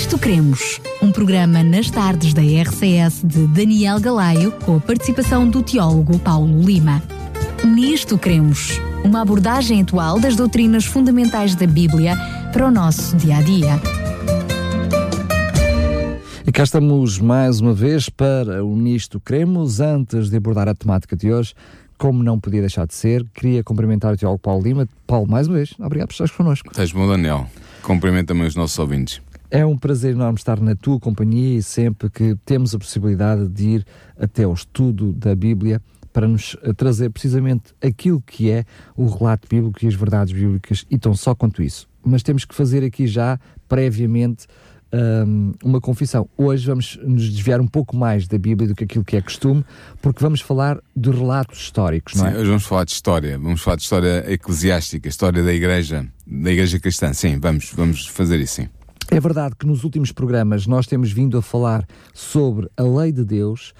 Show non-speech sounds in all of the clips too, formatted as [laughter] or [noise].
Nisto Cremos, um programa nas tardes da RCS de Daniel Galaio, com a participação do teólogo Paulo Lima. Nisto Cremos, uma abordagem atual das doutrinas fundamentais da Bíblia para o nosso dia a dia. E cá estamos mais uma vez para o Nisto Cremos. Antes de abordar a temática de hoje, como não podia deixar de ser, queria cumprimentar o teólogo Paulo Lima. Paulo, mais uma vez, obrigado por estares connosco. Estás bom, Daniel. Cumprimento também os nossos ouvintes. É um prazer enorme estar na tua companhia e sempre que temos a possibilidade de ir até ao estudo da Bíblia para nos eh, trazer precisamente aquilo que é o relato bíblico e as verdades bíblicas e tão só quanto isso. Mas temos que fazer aqui já, previamente, um, uma confissão. Hoje vamos nos desviar um pouco mais da Bíblia do que aquilo que é costume, porque vamos falar de relatos históricos, não Sim, é? hoje vamos falar de história, vamos falar de história eclesiástica, história da igreja, da igreja cristã. Sim, vamos, vamos fazer isso, sim. É verdade que nos últimos programas nós temos vindo a falar sobre a lei de Deus,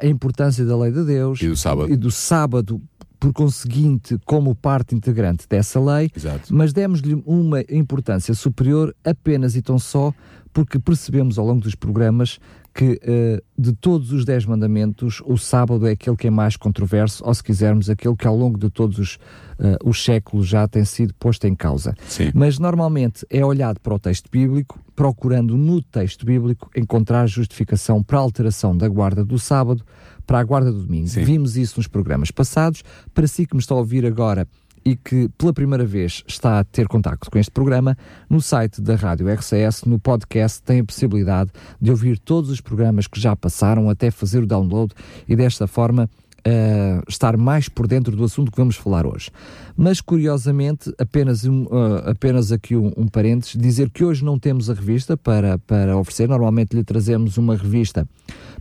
a importância da lei de Deus E do sábado. e do sábado, por conseguinte, como parte integrante dessa lei, Exato. mas demos-lhe uma importância superior apenas e tão só porque percebemos ao longo dos programas que eh, de todos os dez mandamentos, o sábado é aquele que é mais controverso, ou se quisermos, aquele que ao longo de todos os, eh, os séculos já tem sido posto em causa. Sim. Mas normalmente é olhado para o texto bíblico, procurando no texto bíblico encontrar justificação para a alteração da guarda do sábado para a guarda do domingo. Sim. Vimos isso nos programas passados. Para si que me está a ouvir agora e que pela primeira vez está a ter contacto com este programa, no site da Rádio RCS, no podcast, tem a possibilidade de ouvir todos os programas que já passaram, até fazer o download e desta forma eh, estar mais por dentro do assunto que vamos falar hoje. Mas curiosamente, apenas, um, eh, apenas aqui um, um parênteses, dizer que hoje não temos a revista para, para oferecer, normalmente lhe trazemos uma revista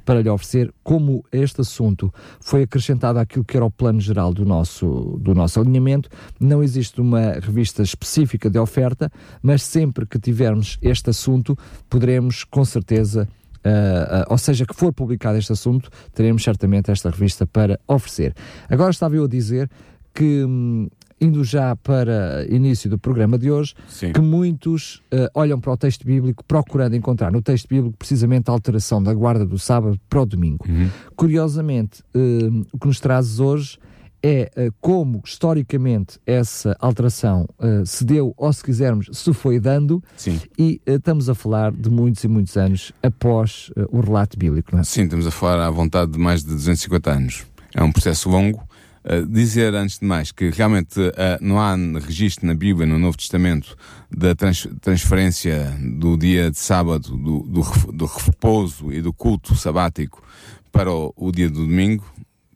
para lhe oferecer, como este assunto foi acrescentado àquilo que era o plano geral do nosso, do nosso alinhamento, não existe uma revista específica de oferta, mas sempre que tivermos este assunto, poderemos com certeza Uh, uh, ou seja, que for publicado este assunto, teremos certamente esta revista para oferecer. Agora estava eu a dizer que, hum, indo já para início do programa de hoje, Sim. que muitos uh, olham para o texto bíblico procurando encontrar no texto bíblico precisamente a alteração da guarda do sábado para o domingo. Uhum. Curiosamente, hum, o que nos trazes hoje é uh, como historicamente essa alteração uh, se deu, ou se quisermos, se foi dando, Sim. e uh, estamos a falar de muitos e muitos anos após o relato bíblico, não é? Sim, estamos a falar à vontade de mais de 250 anos. É um processo longo. Dizer, antes de mais, que realmente não há registro na Bíblia, no Novo Testamento, da trans- transferência do dia de sábado, do, do, do repouso e do culto sabático para o, o dia do domingo.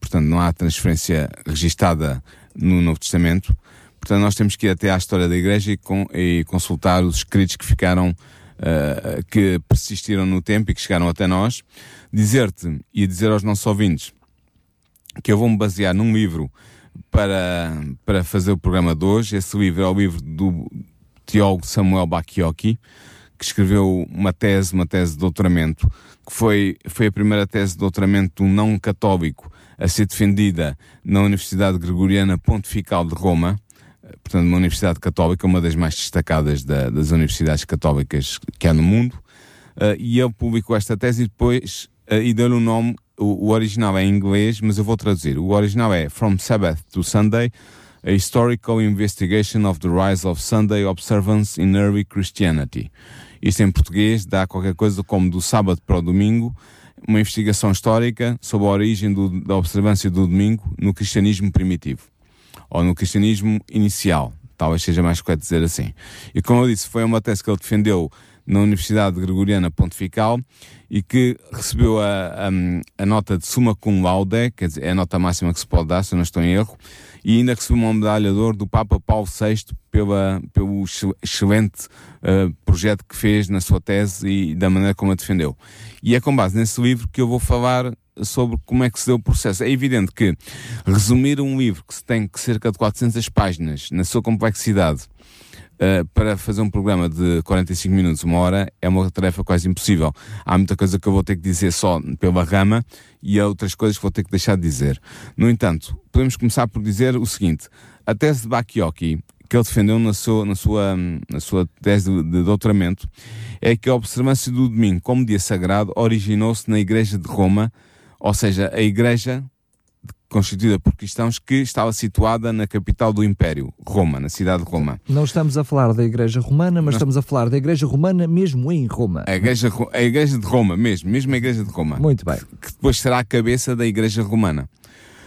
Portanto, não há transferência registada no Novo Testamento. Portanto, nós temos que ir até à história da Igreja e, con- e consultar os escritos que ficaram, uh, que persistiram no tempo e que chegaram até nós. Dizer-te e dizer aos nossos ouvintes que eu vou-me basear num livro para, para fazer o programa de hoje. Esse livro é o livro do teólogo Samuel Bakioki, que escreveu uma tese, uma tese de doutoramento, que foi, foi a primeira tese de doutoramento de um não católico a ser defendida na Universidade Gregoriana Pontifical de Roma, portanto, uma universidade católica, uma das mais destacadas da- das universidades católicas que há no mundo. Uh, e ele publicou esta tese e depois uh, e deu-lhe o nome, o, o original é em inglês, mas eu vou traduzir. O original é From Sabbath to Sunday, a Historical Investigation of the Rise of Sunday Observance in Early Christianity. Isto em português dá qualquer coisa como do sábado para o domingo, uma investigação histórica sobre a origem do- da observância do domingo no cristianismo primitivo ou no cristianismo inicial, talvez seja mais correto dizer assim. E como eu disse, foi uma tese que ele defendeu na Universidade Gregoriana Pontifical e que recebeu a, a, a nota de summa cum laude, quer dizer, é a nota máxima que se pode dar, se não estou em erro, e ainda recebeu uma medalha de ouro do Papa Paulo VI pela, pelo excel- excelente eh, projeto que fez na sua tese e da maneira como a defendeu. E é com base nesse livro que eu vou falar sobre como é que se deu o processo. É evidente que resumir um livro que se tem cerca de 400 páginas na sua complexidade Uh, para fazer um programa de 45 minutos, uma hora, é uma tarefa quase impossível. Há muita coisa que eu vou ter que dizer só pela rama e há outras coisas que vou ter que deixar de dizer. No entanto, podemos começar por dizer o seguinte: a tese de Bakioki, que ele defendeu na sua, na sua, na sua tese de, de doutoramento, é que a observância do domingo como dia sagrado originou-se na Igreja de Roma, ou seja, a Igreja constituída por cristãos que estava situada na capital do Império, Roma, na cidade de Roma. Não estamos a falar da Igreja Romana, mas estamos a falar da Igreja Romana mesmo em Roma. A igreja, a igreja de Roma, mesmo, mesmo a Igreja de Roma. Muito bem. Que depois será a cabeça da Igreja Romana.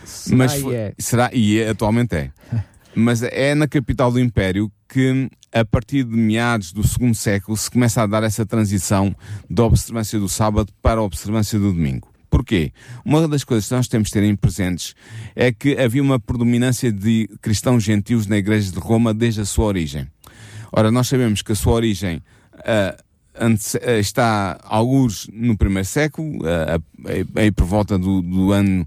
Será mas e é. será e é, atualmente é. [laughs] Mas é na capital do Império que, a partir de meados do segundo século, se começa a dar essa transição da observância do sábado para a observância do domingo. Porquê? Uma das coisas que nós temos de ter em presentes é que havia uma predominância de cristãos gentios na Igreja de Roma desde a sua origem. Ora, nós sabemos que a sua origem ah, ante- ah, está alguns no primeiro século, ah, aí por volta do, do ano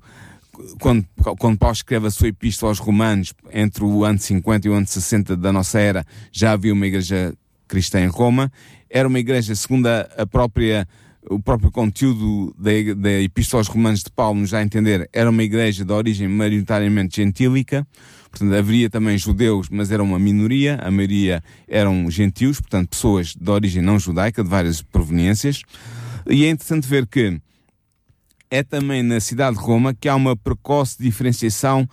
quando, quando Paulo escreve a sua epístola aos Romanos, entre o ano 50 e o ano 60 da nossa era, já havia uma igreja cristã em Roma. Era uma igreja, segundo a própria, o próprio conteúdo da, da epístola aos Romanos de Paulo, nos dá a entender, era uma igreja de origem maioritariamente gentílica. Portanto, haveria também judeus, mas era uma minoria. A maioria eram gentios, portanto, pessoas de origem não judaica, de várias proveniências. E é interessante ver que é também na cidade de Roma que há uma precoce diferenciação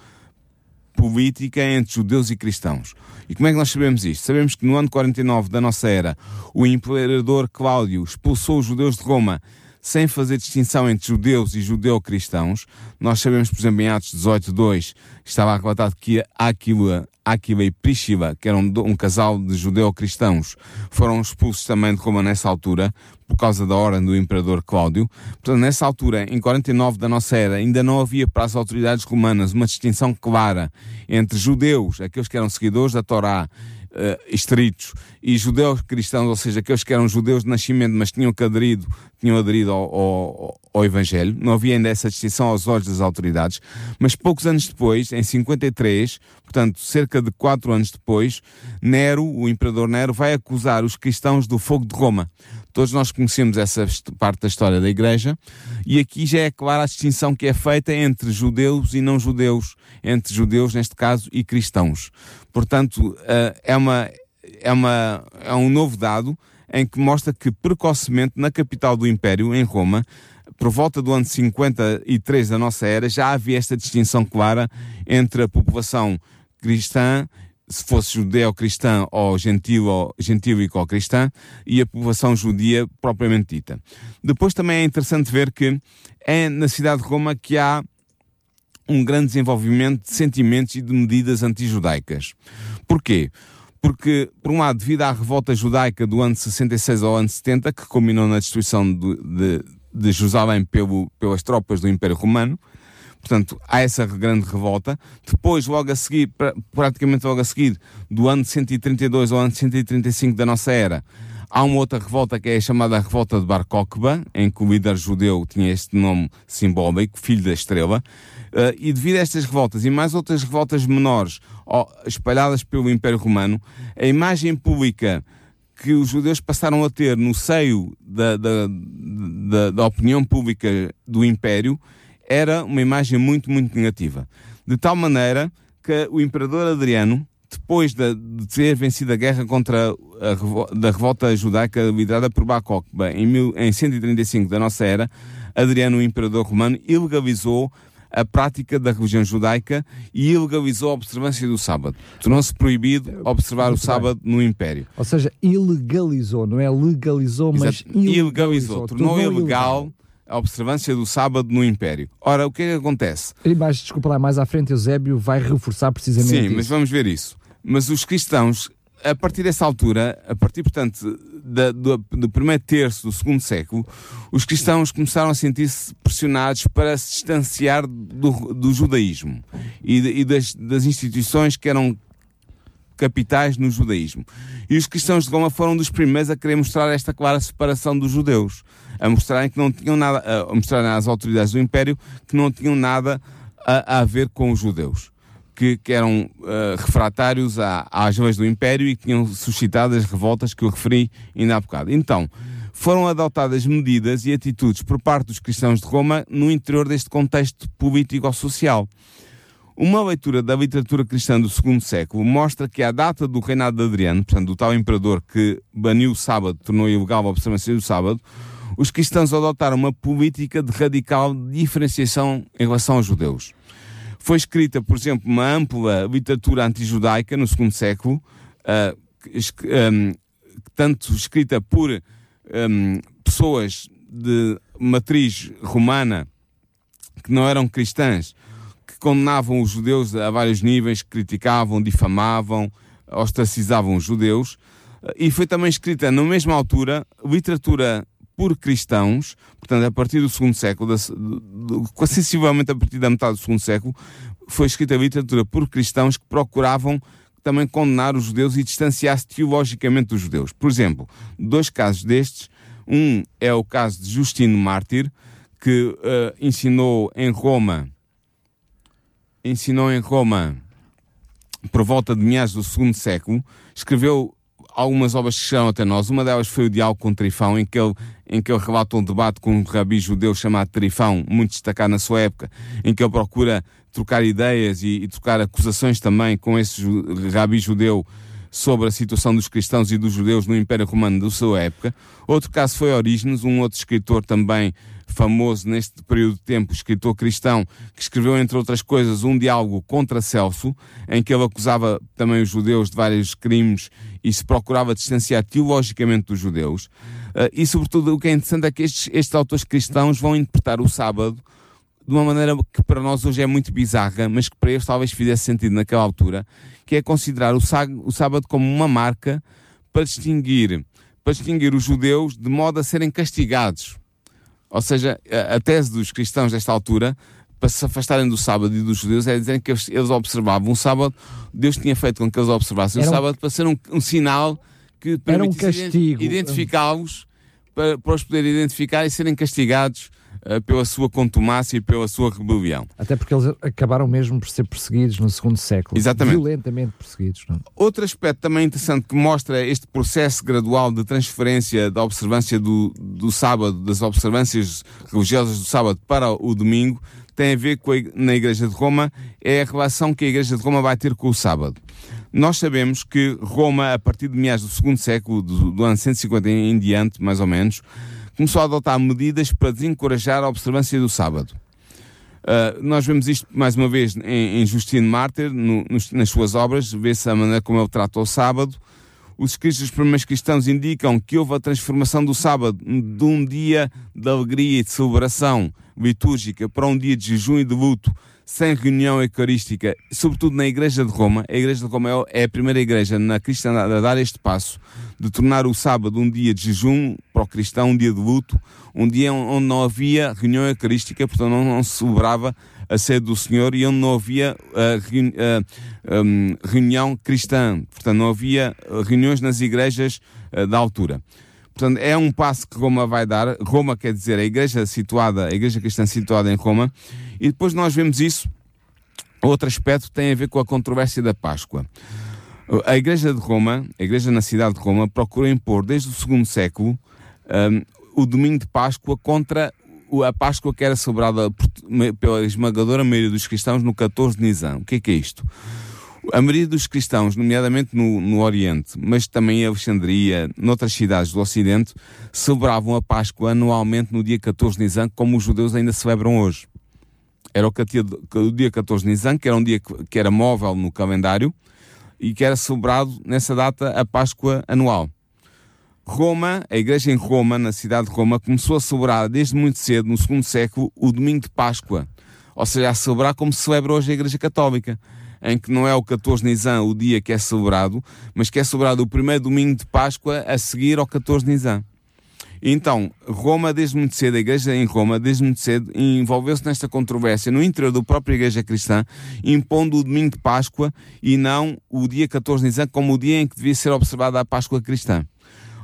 política entre judeus e cristãos. E como é que nós sabemos isto? Sabemos que no ano 49 da nossa era, o imperador Cláudio expulsou os judeus de Roma sem fazer distinção entre judeus e judeu-cristãos. Nós sabemos, por exemplo, em Atos 18.2, estava relatado que Aquila, Aquila e Priscila, que eram um casal de judeu-cristãos, foram expulsos também de Roma nessa altura, por causa da ordem do imperador Cláudio. Portanto, nessa altura, em 49 da nossa era, ainda não havia para as autoridades romanas uma distinção clara entre judeus, aqueles que eram seguidores da Torá, uh, estritos, e judeus cristãos, ou seja, aqueles que eram judeus de nascimento, mas tinham que aderido, tinham aderido ao, ao, ao Evangelho. Não havia ainda essa distinção aos olhos das autoridades. Mas poucos anos depois, em 53, portanto, cerca de quatro anos depois, Nero, o imperador Nero, vai acusar os cristãos do fogo de Roma. Todos nós conhecemos essa parte da história da Igreja, e aqui já é clara a distinção que é feita entre judeus e não judeus, entre judeus, neste caso, e cristãos. Portanto, é, uma, é, uma, é um novo dado em que mostra que precocemente na capital do Império, em Roma, por volta do ano 53 da nossa era, já havia esta distinção clara entre a população cristã se fosse judeu-cristã ou gentil ou gentílico ou cristã, e a população judia propriamente dita. Depois também é interessante ver que é na cidade de Roma que há um grande desenvolvimento de sentimentos e de medidas anti-judaicas. Porquê? Porque, por um lado, devido à revolta judaica do ano 66 ao ano 70, que culminou na destruição de, de, de Jerusalém pelo, pelas tropas do Império Romano, Portanto, há essa grande revolta. Depois, logo a seguir, praticamente logo a seguir, do ano 132 ao ano 135 da nossa era, há uma outra revolta que é a chamada Revolta de Bar Kokhba, em que o líder judeu tinha este nome simbólico, Filho da Estrela. Uh, e devido a estas revoltas e mais outras revoltas menores ó, espalhadas pelo Império Romano, a imagem pública que os judeus passaram a ter no seio da, da, da, da opinião pública do Império era uma imagem muito, muito negativa. De tal maneira que o imperador Adriano, depois de, de ter vencido a guerra contra a da revolta judaica liderada por Bar Kokhba em, em 135 da nossa era, Adriano, o imperador romano, ilegalizou a prática da religião judaica e ilegalizou a observância do sábado. Tornou-se proibido observar Muito o sábado no Império. Ou seja, ilegalizou, não é legalizou, mas Exato. ilegalizou. Tornou ilegal a observância do sábado no Império. Ora, o que é que acontece? E mais, desculpa lá, mais à frente, Eusébio vai reforçar precisamente Sim, isso. mas vamos ver isso. Mas os cristãos, a partir dessa altura, a partir, portanto, da, do, do, primeiro terço do segundo século, os cristãos começaram a sentir-se pressionados para se distanciar do, do judaísmo e, e das, das instituições que eram capitais no judaísmo. E os cristãos de Roma foram dos primeiros a querer mostrar esta clara separação dos judeus, a mostrarem que não tinham nada, a mostrarem às autoridades do império que não tinham nada a, a ver com os judeus. Que, que eram uh, refratários à, às leis do Império e que tinham suscitado as revoltas que eu referi ainda há bocado. Então, foram adotadas medidas e atitudes por parte dos cristãos de Roma no interior deste contexto político-social. Uma leitura da literatura cristã do segundo século mostra que a data do reinado de Adriano, portanto, do tal imperador que baniu o sábado, tornou ilegal a observância do sábado, os cristãos adotaram uma política de radical diferenciação em relação aos judeus. Foi escrita, por exemplo, uma ampla literatura antijudaica no segundo século, uh, um, tanto escrita por um, pessoas de matriz romana que não eram cristãs, que condenavam os judeus a vários níveis, criticavam, difamavam, ostracizavam os judeus, e foi também escrita na mesma altura literatura por cristãos, portanto, a partir do segundo século, sensivelmente a partir da metade do segundo século, foi escrita literatura por cristãos que procuravam também condenar os judeus e distanciar-se teologicamente dos judeus. Por exemplo, dois casos destes. Um é o caso de Justino Mártir, que uh, ensinou em Roma, ensinou em Roma por volta de meados do segundo século, escreveu algumas obras que chegaram até nós. Uma delas foi o Diálogo com Trifão, em que ele, em que ele relata um debate com um rabi judeu chamado Trifão, muito destacado na sua época, em que ele procura trocar ideias e, e trocar acusações também com esse rabi judeu sobre a situação dos cristãos e dos judeus no Império Romano da sua época. Outro caso foi Orígenes, um outro escritor também famoso neste período de tempo, escritor cristão, que escreveu, entre outras coisas, um diálogo contra Celso, em que ele acusava também os judeus de vários crimes e se procurava distanciar teologicamente dos judeus. Uh, e, sobretudo, o que é interessante é que estes, estes autores cristãos vão interpretar o sábado de uma maneira que para nós hoje é muito bizarra, mas que para eles talvez fizesse sentido naquela altura, que é considerar o, o sábado como uma marca para distinguir, para distinguir os judeus de modo a serem castigados. Ou seja, a, a tese dos cristãos desta altura para se afastarem do sábado e dos judeus é dizer que eles, observavam o sábado, Deus tinha feito com que eles observassem o sábado para ser um, um sinal que permitisse um identificá-los, para, para os poder identificar e serem castigados uh, pela sua contumácia e pela sua rebelião. Até porque eles acabaram mesmo por ser perseguidos no segundo século. Exatamente. Violentamente perseguidos. Não? É? Outro aspecto também interessante que mostra este processo gradual de transferência da observância do, do sábado, das observâncias religiosas do sábado para o domingo, tem a ver com a, na Igreja de Roma, é a relação que a Igreja de Roma vai ter com o sábado. Nós sabemos que Roma, a partir de meados do segundo século, do, do ano 150 em diante, mais ou menos, começou a adotar medidas para desencorajar a observância do sábado. Uh, nós vemos isto mais uma vez em, em Justino Mártir, no, nos, nas suas obras, vê-se a maneira como ele trata o sábado. Os escritos dos primeiros cristãos indicam que houve a transformação do sábado de um dia de alegria e de celebração litúrgica para um dia de jejum e de luto sem reunião eucarística, sobretudo na Igreja de Roma. A Igreja de Roma é a primeira igreja na cristandade a dar este passo de tornar o sábado um dia de jejum para o cristão, um dia de luto, um dia onde não havia reunião eucarística, portanto não, não se celebrava a sede do Senhor e onde não havia uh, uh, um, reunião cristã, portanto não havia reuniões nas igrejas uh, da altura. Portanto, é um passo que Roma vai dar. Roma quer dizer a igreja situada, a igreja cristã situada em Roma. E depois nós vemos isso. Outro aspecto tem a ver com a controvérsia da Páscoa. A igreja de Roma, a igreja na cidade de Roma, procurou impor desde o segundo século um, o domingo de Páscoa contra a Páscoa que era celebrada pela esmagadora maioria dos cristãos no 14 de Nisan. O que é que é isto? A maioria dos cristãos, nomeadamente no, no Oriente, mas também em Alexandria, noutras cidades do Ocidente, celebravam a Páscoa anualmente no dia 14 de Nisan, como os judeus ainda celebram hoje. Era o, o dia 14 de Nisan, que era um dia que, que era móvel no calendário e que era celebrado nessa data a Páscoa anual. Roma, a igreja em Roma, na cidade de Roma, começou a celebrar desde muito cedo, no segundo século, o domingo de Páscoa. Ou seja, a celebrar como se celebra hoje a igreja católica em que não é o 14 de Nisan o dia que é celebrado, mas que é celebrado o primeiro domingo de Páscoa a seguir ao 14 de Nisan. Então, Roma, desde muito cedo, a igreja em Roma, desde muito cedo, envolveu-se nesta controvérsia no interior da própria igreja cristã, impondo o domingo de Páscoa e não o dia 14 de Nisan como o dia em que devia ser observada a Páscoa cristã.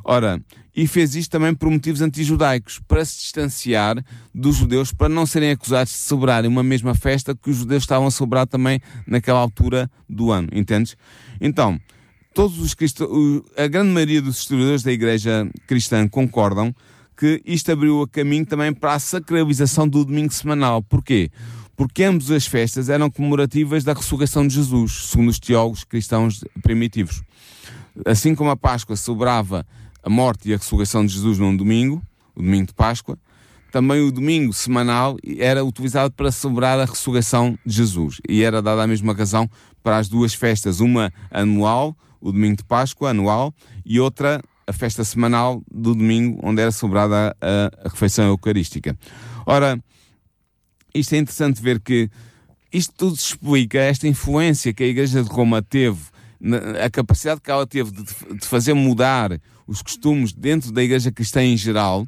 Ora, e fez isto também por motivos antijudaicos, para se distanciar dos judeus, para não serem acusados de celebrarem uma mesma festa que os judeus estavam a celebrar também naquela altura do ano, entendes? Então, todos os a grande maioria dos historiadores da igreja cristã concordam que isto abriu o caminho também para a sacralização do domingo semanal. Porquê? porque ambas as festas eram comemorativas da ressurreição de Jesus, segundo os teólogos cristãos primitivos. Assim como a Páscoa celebrava a morte e a ressurreição de Jesus num domingo, o domingo de Páscoa, também o domingo semanal era utilizado para celebrar a ressurreição de Jesus. E era dada a mesma razão para as duas festas, uma anual, o domingo de Páscoa anual, e outra a festa semanal do domingo, onde era celebrada a, a refeição eucarística. Ora, isto é interessante ver que isto tudo explica esta influência que a Igreja de Roma teve, a capacidade que ela teve de, de fazer mudar os costumes dentro da Igreja Cristã em geral,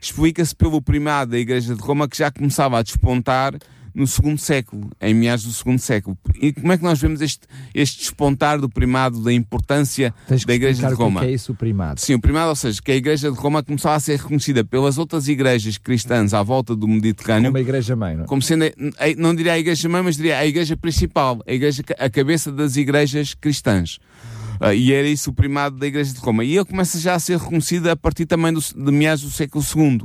explica-se pelo primado da Igreja de Roma que já começava a despontar no segundo século, em meados do segundo século. E como é que nós vemos este, este despontar do primado, da importância da Igreja de Roma? O que é isso, o primado? Sim, o primado, ou seja, que a Igreja de Roma começou a ser reconhecida pelas outras igrejas cristãs à volta do Mediterrâneo. Como a Igreja-mãe, não é? Como sendo, não diria a Igreja-mãe, mas diria a Igreja principal, a, igreja, a cabeça das igrejas cristãs. Uh, e era isso o primado da Igreja de Roma. E ele começa já a ser reconhecida a partir também do, de meados do século II.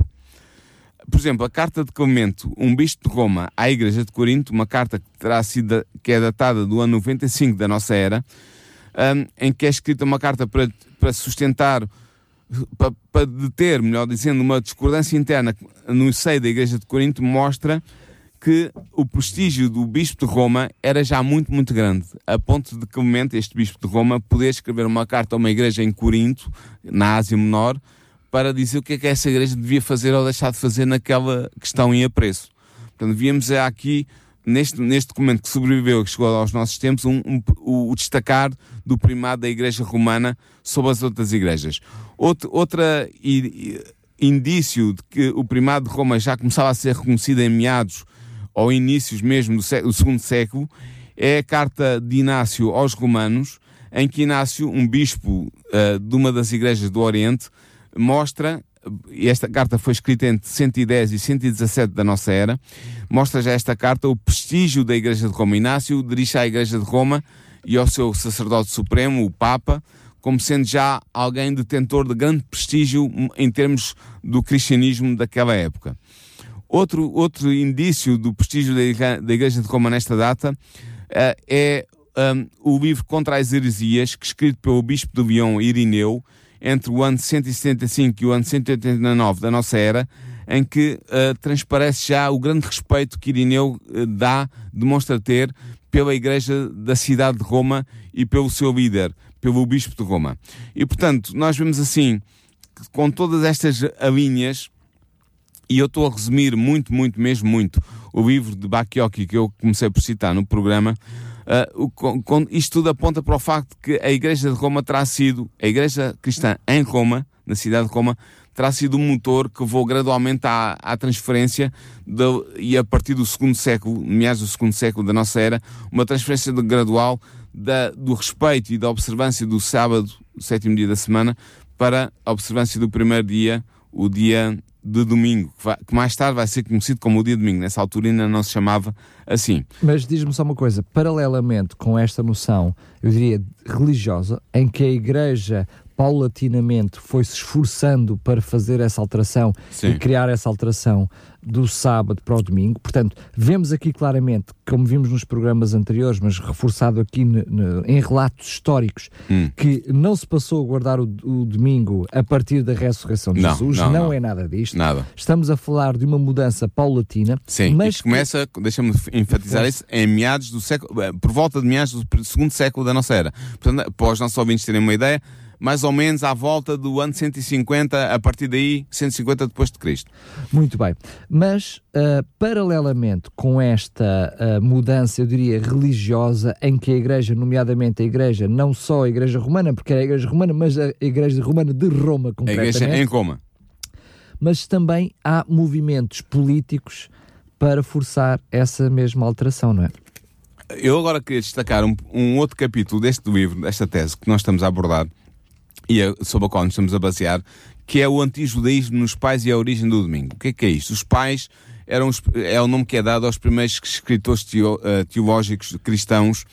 Por exemplo, a carta de Clemente, um bispo de Roma à Igreja de Corinto, uma carta que, terá sido, que é datada do ano 95 da nossa era, um, em que é escrita uma carta para, para sustentar, para, para deter, melhor dizendo, uma discordância interna no seio da Igreja de Corinto, mostra que o prestígio do bispo de Roma era já muito, muito grande, a ponto de Clemente, este bispo de Roma, poder escrever uma carta a uma igreja em Corinto, na Ásia Menor, para dizer o que é que essa igreja devia fazer ou deixar de fazer naquela questão em apreço. Portanto, víamos aqui, neste, neste documento que sobreviveu, que chegou aos nossos tempos, um, um, o, destacar do primado da igreja romana sobre as outras igrejas. Outro, outra indício de que o primado de Roma já começava a ser reconhecido em meados ou inícios mesmo do, século, do segundo século, é a carta de Inácio aos Romanos, em que Inácio, um bispo uh, de uma das igrejas do Oriente, mostra, esta carta foi escrita entre 110 e 117 da nossa era, mostra já esta carta o prestígio da Igreja de Roma. Inácio dirige à Igreja de Roma e ao seu sacerdote supremo, o Papa, como sendo já alguém detentor de grande prestígio em termos do cristianismo daquela época. Outro, outro indício do prestígio da Igreja de Roma nesta data uh, é um, o livro Contra as Heresias, que escrito pelo bispo de Lyon, Irineu, entre o ano 175 e o ano 189 da nossa era, em que uh, transparece já o grande respeito que Irineu uh, dá, demonstra ter pela Igreja da cidade de Roma e pelo seu líder, pelo Bispo de Roma. E portanto, nós vemos assim, com todas estas linhas, e eu estou a resumir muito, muito, mesmo muito, o livro de Bakioki que eu comecei por citar no programa. Uh, com, com, isto tudo aponta para o facto que a Igreja de Roma terá sido, a Igreja Cristã em Roma, na cidade de Roma, terá sido um motor que levou gradualmente à, à transferência de, e a partir do segundo século, meados do segundo século da nossa era, uma transferência de, gradual da, do respeito e da observância do sábado, sétimo dia da semana, para a observância do primeiro dia, o dia de domingo, que, vai, que, mais tarde vai ser conhecido como o dia de domingo. Nessa altura ainda não se chamava assim. Mas diz-me só uma coisa: paralelamente com esta noção, eu diria religiosa, em que a Igreja paulatinamente foi se esforçando para fazer essa alteração Sim. e criar essa alteração do sábado para o domingo. Portanto, vemos aqui claramente, como vimos nos programas anteriores, mas reforçado aqui em relatos históricos, hum. que não se passou a guardar o, o, domingo a partir da ressurreição de não, Jesus. Não, não, não, é nada disto. Nada. Estamos a falar de uma mudança paulatina. Sim, mas começa, que... deixa-me enfatizar isso, em meados do século, eh, por volta de meados do segundo século da nossa era. Portanto, para os nossos ouvintes terem uma ideia, mais ou menos à volta do ano 150, a partir daí 150 depois de Cristo. Muito bem. Mas, uh, paralelamente com esta uh, mudança, eu diria, religiosa, em que a Igreja, nomeadamente a Igreja, não só a Igreja Romana, porque é a Igreja Romana, mas a Igreja Romana de Roma, concretamente. A Igreja em Roma. Mas também há movimentos políticos para forçar essa mesma alteração, não é? Eu agora queria destacar um, um outro capítulo deste livro, desta tese que nós estamos a abordar, e é sobre a qual nos estamos a basear, que é o antijudaísmo nos pais e a origem do domingo. O que é que é isto? Os pais eram os, é o nome que é dado aos primeiros escritores teo, uh, teológicos cristãos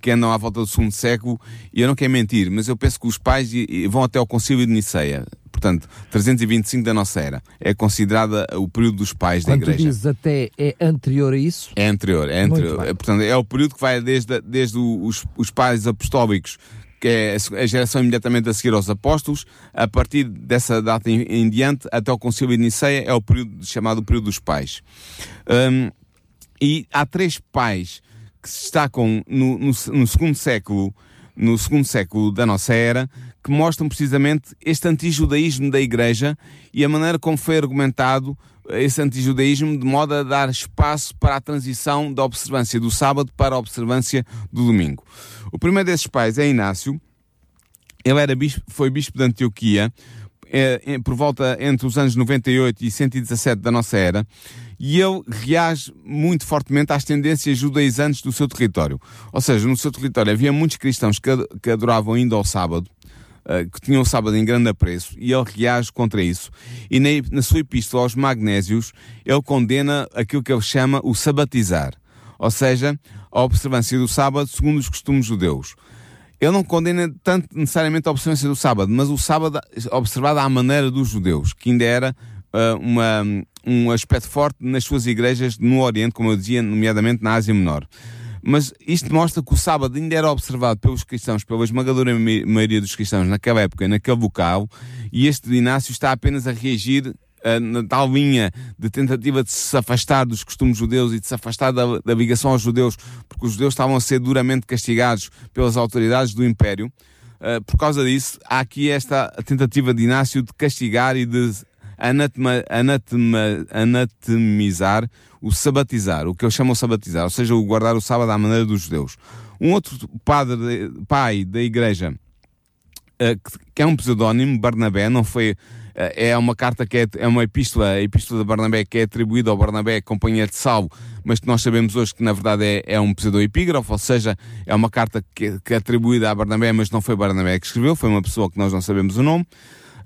que andam à volta do segundo século, e eu não quero mentir, mas eu penso que os pais vão até ao Concílio de Niceia. Portanto, 325 da nossa era. É considerada o período dos pais Quando da Igreja. dizes até é anterior a isso? É anterior, é anterior. É, portanto, é o período que vai desde, desde os, os pais apostólicos que é a geração imediatamente a seguir aos apóstolos, a partir dessa data em, em diante, até o Concílio de Niceia, é o período chamado período dos pais. Um, e há três pais que se destacam no, no, no, segundo século, no segundo século da nossa era, que mostram precisamente este antijudaísmo da Igreja e a maneira como foi argumentado esse antijudaísmo de modo a dar espaço para a transição da observância do sábado para a observância do domingo. O primeiro desses pais é Inácio. Ele era bispo, foi bispo de Antioquia é, por volta entre os anos 98 e 117 da nossa era, e ele reage muito fortemente às tendências judaizantes do seu território. Ou seja, no seu território havia muitos cristãos que adoravam ainda ao sábado, uh, que tinham o sábado em grande apreço, e ele reage contra isso. E na, na sua epístola aos Magnésios, ele condena aquilo que ele chama o sabatizar, ou seja, a observância do sábado segundo os costumes judeus. Ele não condena tanto necessariamente a observância do sábado, mas o sábado observado à maneira dos judeus, que ainda era uh, uma, um aspecto forte nas suas igrejas no Oriente, como eu dizia, nomeadamente na Ásia Menor. Mas isto mostra que o sábado ainda era observado pelos cristãos, pela esmagadora maioria dos cristãos naquela época, naquele local, e este Inácio está apenas a reagir uh, na tal linha de tentativa de se afastar dos costumes judeus e de se afastar da, da ligação aos judeus, porque os judeus estavam a ser duramente castigados pelas autoridades do Império. Uh, por causa disso, há aqui esta tentativa de Inácio de castigar e de anatema, anatema, anatemizar o sabatizar, o que eles chamam sabatizar, ou seja, o guardar o sábado à maneira dos judeus. Um outro padre, pai da igreja, uh, que é um pseudónimo, Barnabé, não foi eh, é uma carta que é, é uma epístola, a epístola de Barnabé, que é atribuída ao Barnabé, companheiro de salvo, mas que nós sabemos hoje que na verdade é, é um pseudoepígrafo, ou seja, é uma carta que, que é atribuída a Barnabé, mas não foi Barnabé que escreveu, foi uma pessoa que nós não sabemos o nome.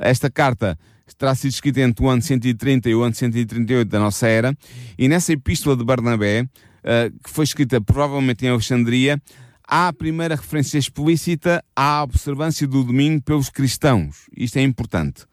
Esta carta terá sido escrita entre o ano 130 e o ano 138 da nossa era, e nessa epístola de Barnabé, uh, que foi escrita provavelmente em Alexandria, há a primeira referência explícita à observância do domingo pelos cristãos. Isto é importante.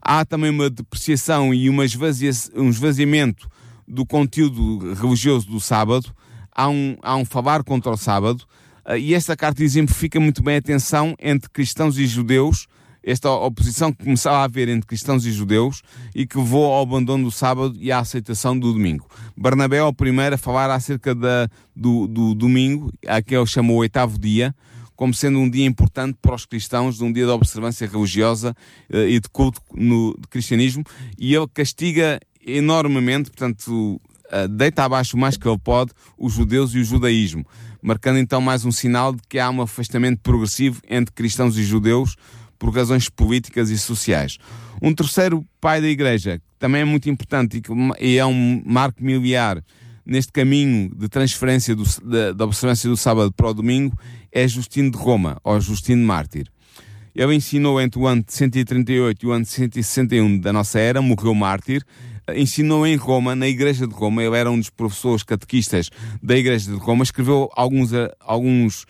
Há também uma depreciação e uma esvazia, um esvaziamento do conteúdo religioso do sábado, há um, há um falar contra o sábado, uh, e esta carta exemplifica muito bem a tensão entre cristãos e judeus, esta oposição que começava a haver entre cristãos e judeus e que levou ao abandono do sábado e à aceitação do domingo. Barnabé é o primeiro a falar acerca da, do, do domingo, a que ele chamou o oitavo dia, como sendo um dia importante para os cristãos, um dia de observância religiosa uh, e de culto no cristianismo, e ele castiga enormemente, portanto, uh, deita abaixo o mais que ele pode os judeus e o judaísmo, marcando então mais um sinal de que há um afastamento progressivo entre cristãos e judeus por razões políticas e sociais. Um terceiro pai da igreja, que também é muito importante e é um marco miliar neste caminho de transferência do, da, da observância do sábado para o domingo, é Justino de Roma, ou Justino Mártir. Ele ensinou entre o ano de 138 e o ano de 161 da nossa era, morreu mártir, ensinou em Roma, na Igreja de Roma, ele era um dos professores catequistas da Igreja de Roma, escreveu alguns, eh, alguns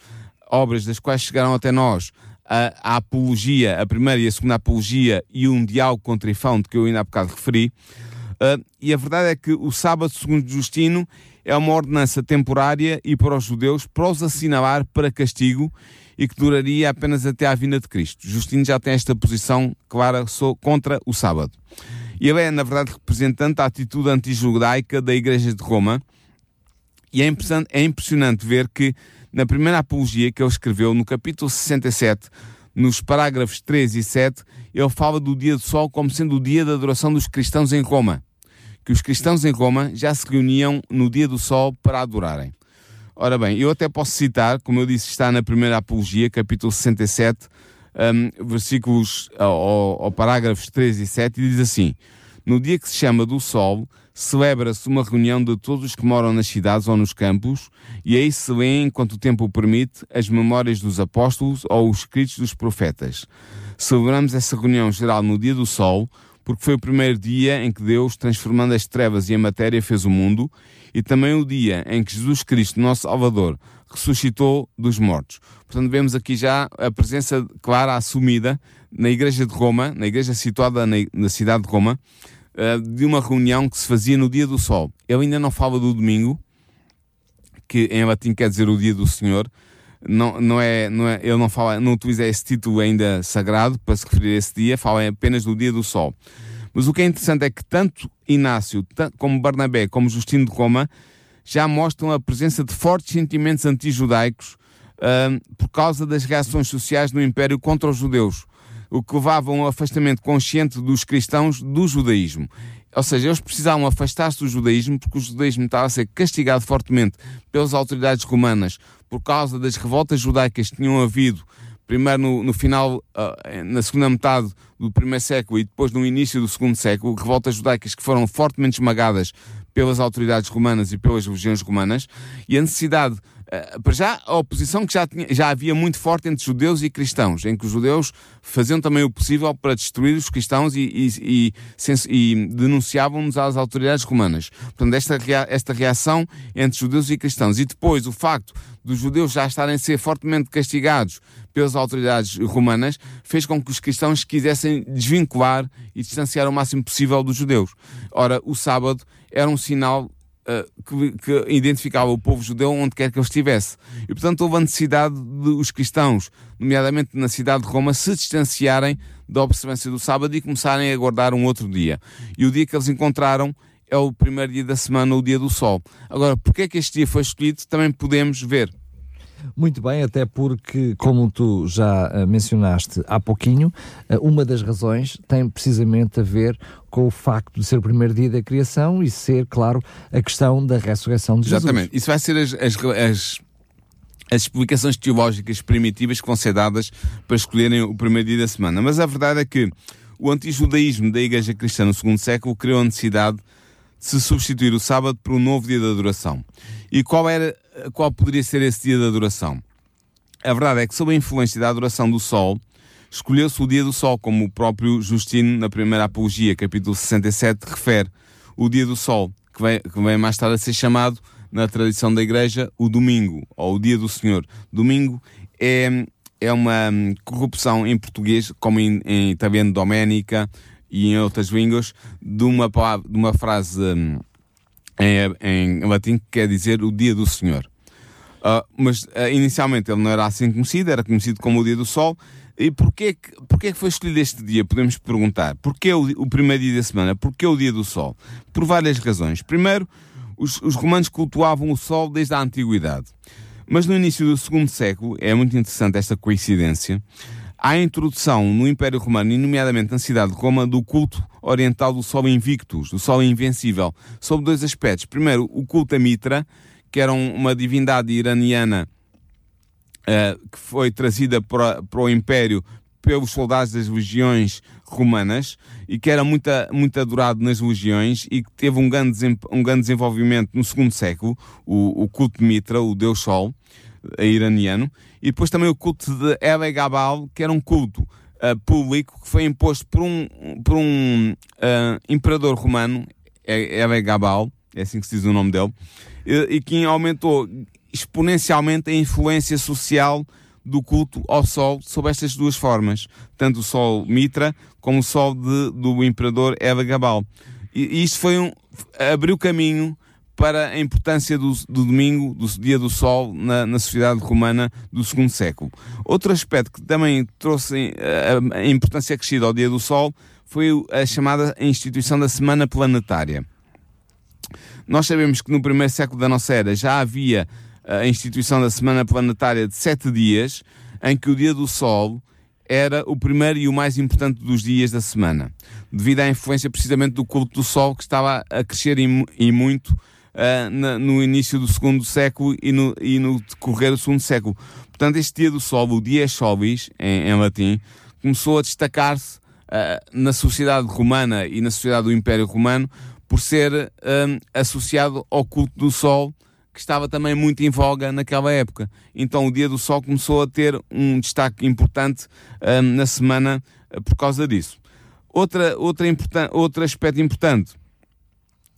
obras das quais chegaram até nós, a, a Apologia, a primeira e a segunda Apologia e um diálogo de que eu ainda há bocado referi. Uh, e a verdade é que o sábado, segundo Justino, é uma ordenança temporária e para os judeus para os assinalar para castigo e que duraria apenas até à vinda de Cristo. Justino já tem esta posição clara contra o sábado. Ele é, na verdade, representante da atitude antijudaica da Igreja de Roma. E é impressionante, é impressionante ver que, na primeira apologia que ele escreveu, no capítulo 67, nos parágrafos 3 e 7, ele fala do dia do sol como sendo o dia da adoração dos cristãos em Roma que os cristãos em Roma já se reuniam no dia do sol para adorarem. Ora bem, eu até posso citar, como eu disse, está na primeira Apologia, capítulo 67, um, versículos ou, parágrafos 3 e 7, e diz assim: No dia que se chama do sol, celebra-se uma reunião de todos os que moram nas cidades ou nos campos, e aí se lê, enquanto o tempo permite, as memórias dos apóstolos ou os escritos dos profetas. Celebramos essa reunião geral no dia do sol, porque foi o primeiro dia em que Deus, transformando as trevas e a matéria, fez o mundo, e também o dia em que Jesus Cristo, nosso Salvador, ressuscitou dos mortos. Portanto, vemos aqui já a presença clara, assumida, na Igreja de Roma, na igreja situada na cidade de Roma, uh, de uma reunião que se fazia no dia do sol. Ele ainda não fala do domingo, que em latim quer dizer o dia do Senhor. Não, não é, não é, ele não fala, não utiliza esse título ainda sagrado para se referir a esse dia, fala apenas do dia do sol. Mas o que é interessante é que tanto Inácio, como Barnabé, como Justino de Roma, já mostram a presença de fortes sentimentos anti-judaicos uh, por causa das reações sociais no Império contra os judeus o que levava a um afastamento consciente dos cristãos do judaísmo. Ou seja, eles precisavam afastar-se do judaísmo porque o judaísmo estava a ser castigado fortemente pelas autoridades romanas por causa das revoltas judaicas que tinham havido primeiro no, no final, uh, na segunda metade do primeiro século e depois no início do segundo século, revoltas judaicas que foram fortemente esmagadas pelas autoridades romanas e pelas legiões romanas, e a necessidade para já, a oposição que já, tinha, já havia muito forte entre judeus e cristãos, em que os judeus faziam também o possível para destruir os cristãos e, e, e, e denunciavam-nos às autoridades romanas. Portanto, esta, esta reação entre judeus e cristãos. E depois, o facto dos judeus já estarem a ser fortemente castigados pelas autoridades romanas, fez com que os cristãos quisessem desvincular e distanciar o máximo possível dos judeus. Ora, o sábado era um sinal que, que, identificava o povo judeu onde quer que ele estivesse. E, portanto, houve a necessidade de os cristãos, nomeadamente na cidade de Roma, se distanciarem da observância do sábado e começarem a guardar um outro dia. E o dia que eles encontraram é o primeiro dia da semana, o dia do sol. Agora, porque é que este dia foi escolhido, também podemos ver. Muito bem, até porque, como tu já uh, mencionaste há pouquinho, uh, uma das razões tem precisamente a ver com o facto de ser o primeiro dia da criação e ser, claro, a questão da ressurreição de Jesus. Exatamente. Isso vai ser as, as, as, as explicações teológicas primitivas que vão ser dadas para escolherem o primeiro dia da semana. Mas a verdade é que o antijudaísmo da Igreja Cristã no segundo século criou a necessidade de se substituir o sábado por um novo dia de adoração. E qual era qual poderia ser esse dia da adoração? A verdade é que, sob a influência da adoração do Sol, escolheu-se o dia do Sol, como o próprio Justino, na primeira Apologia, capítulo 67, refere. O dia do Sol, que vem, que vem mais tarde a ser chamado, na tradição da Igreja, o domingo, ou o dia do Senhor. Domingo é, é uma hum, corrupção em português, como em, em italiano doménica e em outras línguas, de uma, de uma frase hum, em, em latim que quer dizer o dia do Senhor. Uh, mas uh, inicialmente ele não era assim conhecido, era conhecido como o dia do Sol. E porquê porquê que foi escolhido este dia? Podemos perguntar. Porquê o, o primeiro dia da semana? Porquê o dia do Sol? Por várias razões. Primeiro, os, os romanos cultuavam o Sol desde a Antiguidade. Mas no início do segundo século, é muito interessante esta coincidência, há a introdução no Império Romano, e nomeadamente na cidade de Roma, do culto oriental do Sol Invictus, do Sol Invencível, sob dois aspectos. Primeiro, o culto a Mitra, que era uma divindade iraniana uh, que foi trazida para, para o Império pelos soldados das legiões romanas e que era muito, muito adorado nas legiões e que teve um grande, um grande desenvolvimento no segundo século, o, o culto de Mitra, o Deus Sol, iraniano, e depois também o culto de Ele Gabal, que era um culto uh, público que foi imposto por um, por um uh, imperador romano, Ele Gabal, é assim que se diz o nome dele, e, e que aumentou exponencialmente a influência social do culto ao Sol sob estas duas formas, tanto o Sol Mitra como o Sol de, do Imperador Eva Gabal. E, e isto foi um, abriu caminho para a importância do, do domingo, do dia do sol, na, na, sociedade romana do segundo século. Outro aspecto que também trouxe a, a importância crescida ao dia do sol foi a chamada instituição da Semana Planetária. Nós sabemos que no primeiro século da nossa era já havia a instituição da Semana Planetária de sete dias, em que o dia do Sol era o primeiro e o mais importante dos dias da semana, devido à influência precisamente do culto do Sol que estava a crescer e, e muito uh, na, no início do segundo século e no, e no decorrer do segundo século. Portanto, este dia do Sol, o Dia Solis, em, em latim, começou a destacar-se uh, na sociedade romana e na sociedade do Império Romano por ser um, associado ao culto do Sol, que estava também muito em voga naquela época. Então o Dia do Sol começou a ter um destaque importante na semana por causa disso. Outra, outra outro aspecto importante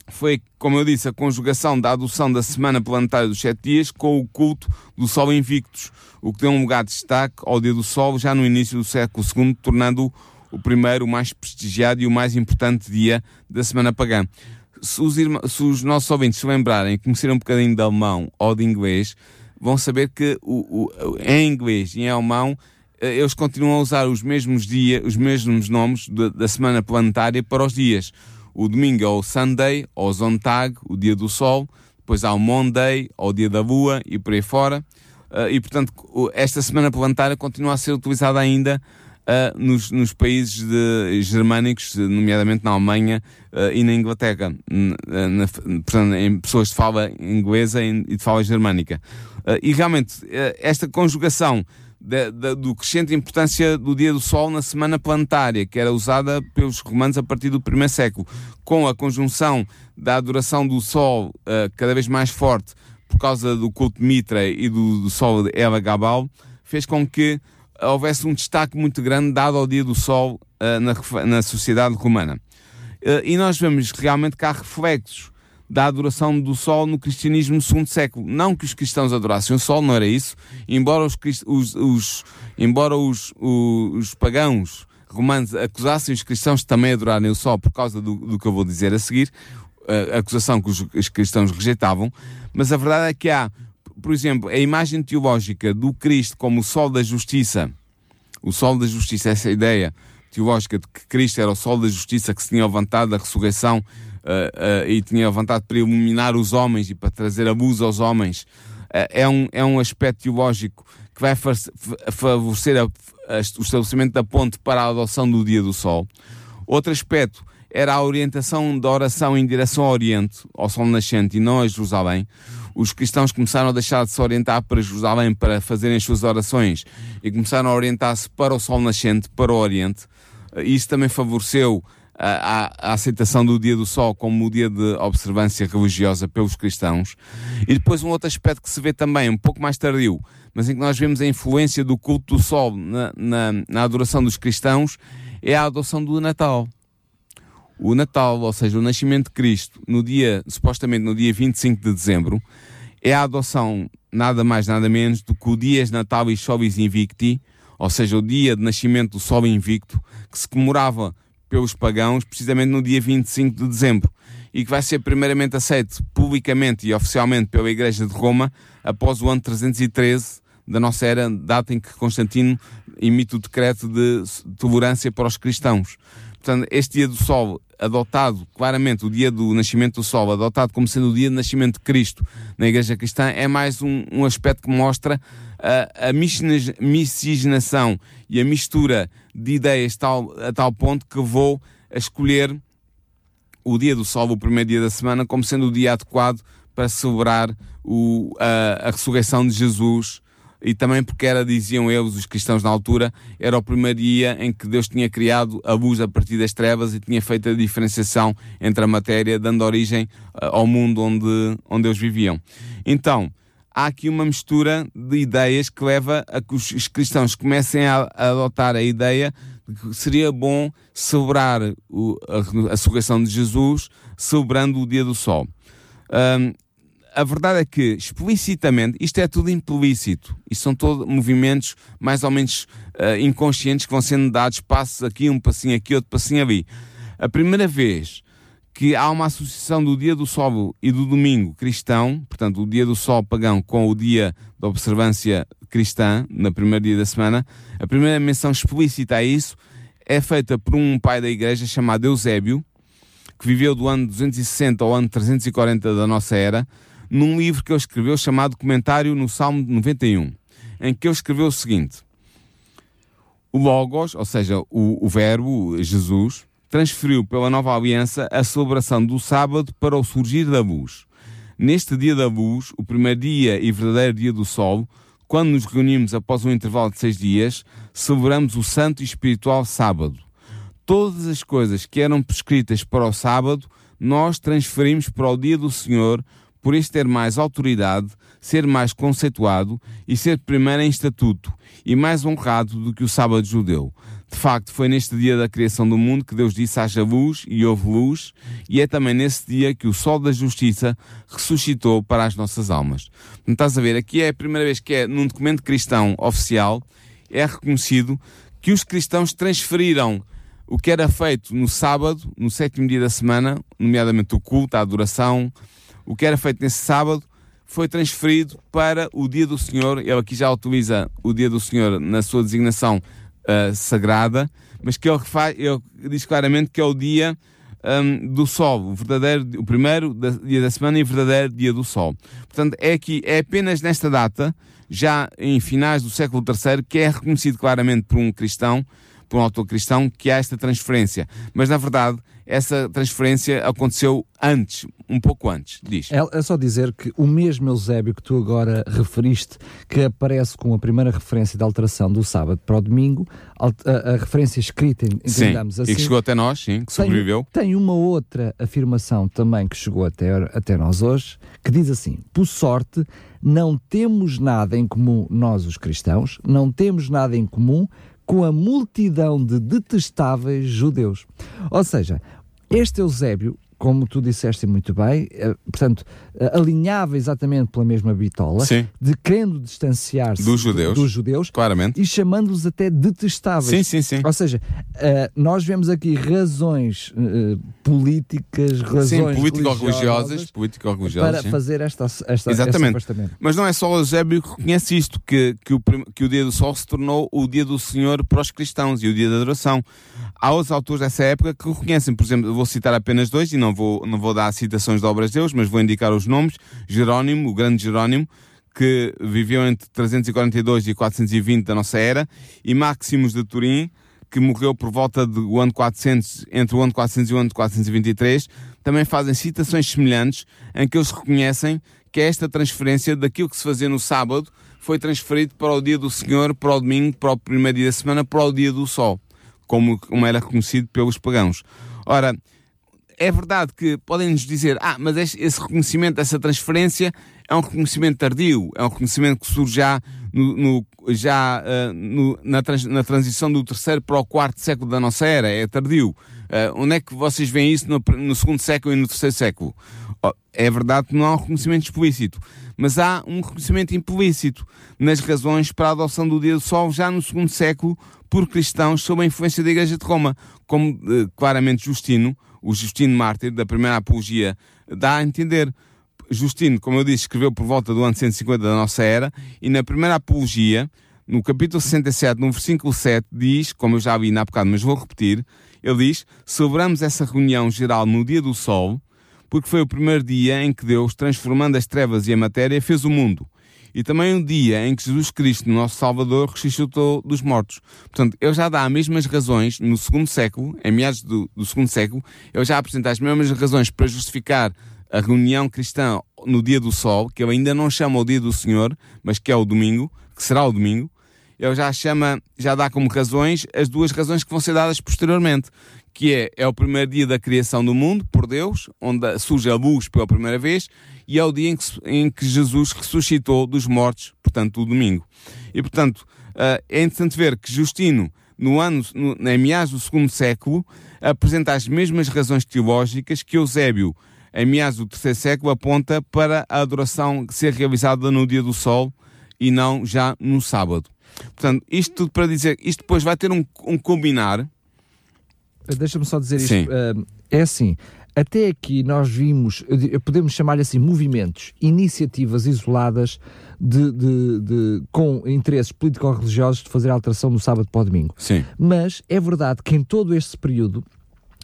foi, como eu disse, a conjugação da adoção da semana planetária dos sete dias com o culto do Sol Invictus, o que deu um lugar de destaque ao dia do Sol já no início do século II, tornando-o o primeiro, o mais prestigiado e o mais importante dia da semana pagã. Se os, se os nossos ouvintes se lembrarem, conhecerem um bocadinho de alemão ou de inglês, vão saber que o, o, em inglês e em alemão eh, eles continuam a usar os mesmos dias, os mesmos nomes da semana planetária para os dias. O domingo é o Sunday, ou Zontag, o dia do sol, depois há o Monday, ou o dia da lua, e por aí fora. Uh, e portanto, esta semana planetária continua a ser utilizada ainda uh, nos, nos, países de, germânicos, nomeadamente na Alemanha uh, e na Inglaterra, na, na, portanto, em pessoas de fala inglesa e de fala germânica. e realmente, esta conjugação da, do crescente importância do dia do Sol na semana planetária, que era usada pelos romanos a partir do primeiro século, com a conjunção da adoração do Sol uh, cada vez mais forte por causa do culto de Mitra e do, do Sol de Ela Gabal, fez com que houvesse um destaque muito grande dado ao dia do Sol uh, na, na sociedade romana. Uh, e nós vemos realmente cá reflexos da adoração do Sol no cristianismo no segundo século. Não que os cristãos adorassem o Sol, não era isso, embora os, os, os embora os, os, pagãos romanos acusassem os cristãos de também adorarem o Sol por causa do, do que eu vou dizer a seguir, a acusação que os cristãos rejeitavam, mas a verdade é que há, por exemplo, a imagem teológica do Cristo como o Sol da Justiça, o Sol da Justiça, essa ideia teológica de que Cristo era o Sol da Justiça que se tinha levantado da ressurreição uh, e tinha vontade para iluminar os homens e para trazer abuso aos homens, uh, é, um, é um aspecto teológico que vai favorecer a, a, o estabelecimento da ponte para a adoção do dia do sol. Outro aspecto era a orientação da oração em direção ao Oriente, ao Sol Nascente e não a Jerusalém. Os cristãos começaram a deixar de se orientar para Jerusalém para fazerem as suas orações e começaram a orientar-se para o Sol Nascente, para o Oriente. Isso também favoreceu a, a, aceitação do dia do sol como o dia de observância religiosa pelos cristãos. E depois um outro aspecto que se vê também, um pouco mais tardio, mas em que nós vemos a influência do culto do sol na, na, na adoração dos cristãos, é a adoção do Natal. O Natal, ou seja, o nascimento de Cristo, no dia, supostamente no dia 25 de dezembro, é a adoção nada mais nada menos do que o Dias Natalis Solis Invicti, ou seja, o dia de nascimento do Sol Invicto, que se comemorava pelos pagãos precisamente no dia 25 de dezembro e que vai ser primeiramente aceito publicamente e oficialmente pela Igreja de Roma após o ano 313 da nossa era, data em que Constantino emite o decreto de tolerância para os cristãos. Portanto, este dia do Sol, adotado claramente, o dia do nascimento do Sol, adotado como sendo o dia do nascimento de Cristo na Igreja Cristã, é mais um, um aspecto que mostra a, a miscigenação e a mistura de ideias tal, a tal ponto que vou escolher o dia do sol, o primeiro dia da semana, como sendo o dia adequado para celebrar o, a, a ressurreição de Jesus e também porque era, diziam eles, os cristãos na altura, era o primeiro dia em que Deus tinha criado a luz a partir das trevas e tinha feito a diferenciação entre a matéria, dando origem ao mundo onde, onde eles viviam. Então, há aqui uma mistura de ideias que leva a que os cristãos comecem a, adotar a ideia de que seria bom celebrar a ressurreição de Jesus celebrando o dia do sol. Um, a verdade é que, explicitamente, isto é tudo implícito. Isto são todos movimentos mais ou menos uh, inconscientes que vão sendo dados passos aqui, um passinho aqui, outro passinho ali. A primeira vez que há uma associação do dia do sol e do domingo cristão, portanto, o dia do sol pagão com o dia da observância cristã, no primeiro dia da semana, a primeira menção explícita a isso é feita por um pai da igreja chamado Eusébio, que viveu do ano 260 ao ano 340 da nossa era, num livro que ele escreveu chamado Comentário no Salmo 91, em que ele escreveu o seguinte: O Logos, ou seja, o, o Verbo, Jesus, transferiu pela nova aliança a celebração do sábado para o surgir da luz. Neste dia da luz, o primeiro dia e verdadeiro dia do sol, quando nos reunimos após um intervalo de seis dias, celebramos o santo e espiritual sábado. Todas as coisas que eram prescritas para o sábado, nós transferimos para o dia do Senhor, por este ter mais autoridade, ser mais conceituado e ser primeiro em estatuto e mais honrado do que o sábado judeu. De facto, foi neste dia da criação do mundo que Deus disse haja luz e houve luz, e é também nesse dia que o sol da justiça ressuscitou para as nossas almas. Não estás a ver, aqui é a primeira vez que é num documento cristão oficial é reconhecido que os cristãos transferiram o que era feito no sábado, no sétimo dia da semana, nomeadamente o culto, a adoração, o que era feito nesse sábado foi transferido para o dia do Senhor. Ele aqui já utiliza o dia do Senhor na sua designação uh, sagrada, mas que ele, faz, ele diz claramente que é o dia um, do Sol, o verdadeiro, o primeiro dia da semana e o verdadeiro dia do Sol. Portanto, é aqui, é apenas nesta data, já em finais do século III, que é reconhecido claramente por um cristão, por um autor cristão, que há esta transferência. Mas, na verdade, essa transferência aconteceu antes, um pouco antes, diz. É, é, só dizer que o mesmo Eusébio que tu agora referiste, que aparece com a primeira referência da alteração do sábado para o domingo, a, a, referência escrita, entendamos sim, assim. E que chegou até nós, sim, que sobreviveu. Tem, tem, uma outra afirmação também que chegou até, até nós hoje, que diz assim: por sorte, não temos nada em comum, nós os cristãos, não temos nada em comum com a multidão de detestáveis judeus. Ou seja, este Eusébio, como tu disseste muito bem, eh, portanto, eh, alinhava exatamente pela mesma bitola, sim. de querendo distanciar-se dos judeus, dos judeus claramente. e chamando-os até detestáveis. Sim, sim, sim. Ou seja, uh, nós vemos aqui razões políticas, razões político-religiosas político para sim. fazer esta, esta, Exatamente. Mas não é só o Eusébio que reconhece isto, que, que, o, que o dia do sol se tornou o dia do Senhor para os cristãos e o dia da adoração. Há outros autores dessa época que reconhecem, por exemplo, vou citar apenas dois e não vou, não vou dar citações de obras de Deus, mas vou indicar os nomes. Jerónimo, o grande Jerónimo, que viveu entre 342 e 420 da nossa era, e Maximus de Turim, que morreu por volta do ano 400, entre o ano 400 e o ano 423, também fazem citações semelhantes em que eles reconhecem que esta transferência daquilo que se fazia no sábado foi transferido para o dia do Senhor, para o domingo, para o primeiro dia da semana, para o dia do sol, como, como era reconhecido pelos pagãos. Ora, é verdade que podem-nos dizer, ah, mas esse reconhecimento, essa transferência é um reconhecimento tardio, é um reconhecimento que surge já, no, no já uh, no, na, trans, na, transição do terceiro para o quarto século da nossa era, é tardio. Uh, onde é que vocês veem isso no, no, segundo século e no terceiro século? Oh, é verdade que não há um reconhecimento explícito, mas há um reconhecimento implícito nas razões para a adoção do dia do sol já no segundo século por cristãos sob a influência da Igreja de Roma, como uh, claramente Justino, o Justino Mártir, da primeira apologia, dá a entender. Justino, como eu disse, escreveu por volta do ano 150 da nossa era, e na primeira apologia, no capítulo 67, no versículo 7, diz, como eu já vi na bocado, mas vou repetir, ele diz: Celebramos essa reunião geral no dia do sol, porque foi o primeiro dia em que Deus, transformando as trevas e a matéria, fez o mundo. E também o dia em que Jesus Cristo, nosso Salvador, ressuscitou dos mortos. Portanto, ele já dá as mesmas razões no segundo século, em meados do, do segundo século, ele já apresenta as mesmas razões para justificar a reunião cristã no dia do sol, que ele ainda não chama o dia do Senhor, mas que é o domingo, que será o domingo, ele já chama, já dá como razões as duas razões que vão ser dadas posteriormente, que é, é o primeiro dia da criação do mundo, por Deus, onde surge a luz pela primeira vez, e é o dia em que, em que Jesus ressuscitou dos mortos, portanto, o domingo. E, portanto, uh, é interessante ver que Justino, no ano, no, em meados do segundo século, apresenta as mesmas razões teológicas que Eusébio, em meados do terceiro século, aponta para a adoração ser realizada no dia do sol e não já no sábado. Portanto, isto tudo para dizer, isto depois vai ter um, um combinar. Deixa-me só dizer isto. Uh, é assim, até aqui nós vimos, podemos chamar assim, movimentos, iniciativas isoladas de, de, de com interesses político-religiosos de fazer alteração do sábado para o domingo. Sim. Mas é verdade que em todo este período,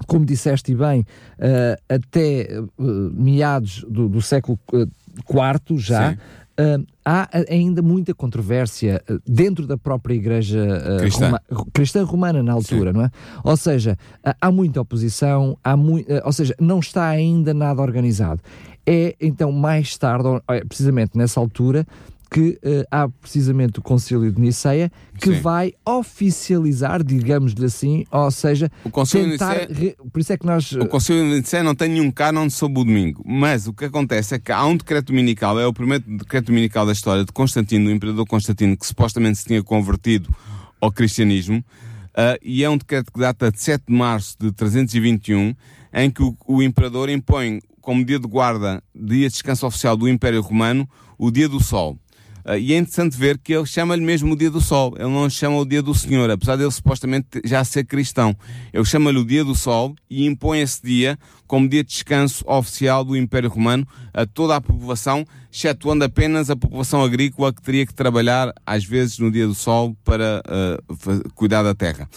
como disseste bem, uh, até uh, meados do, do século IV já, Uh, há ainda muita controvérsia uh, dentro da própria Igreja uh, cristã. Roma, cristã. romana na altura, Sim. não é? Ou seja, há muita oposição, há mu ou seja, não está ainda nada organizado. É então mais tarde, precisamente nessa altura, que uh, há precisamente o Concílio de Niceia que Sim. vai oficializar, digamos-lhe assim, ou seja, o Concílio tentar... de Niceia, por isso é que nós... O Concílio de Niceia não tem nenhum cânon sobre o domingo, mas o que acontece é que há um decreto dominical, é o primeiro decreto dominical da história de Constantino, do imperador Constantino, que supostamente se tinha convertido ao cristianismo, uh, e é um decreto que data de 7 de março de 321, em que o, o imperador impõe como dia de guarda, dia de descanso oficial do Império Romano, o dia do Sol. Uh, e é interessante ver que ele chama-lhe mesmo o dia do sol, ele não chama o dia do Senhor, apesar dele supostamente já ser cristão. Ele chama-lhe o dia do sol e impõe esse dia como dia de descanso oficial do Império Romano a toda a população, excetuando apenas a população agrícola que teria que trabalhar, às vezes, no dia do sol para uh, cuidar da terra.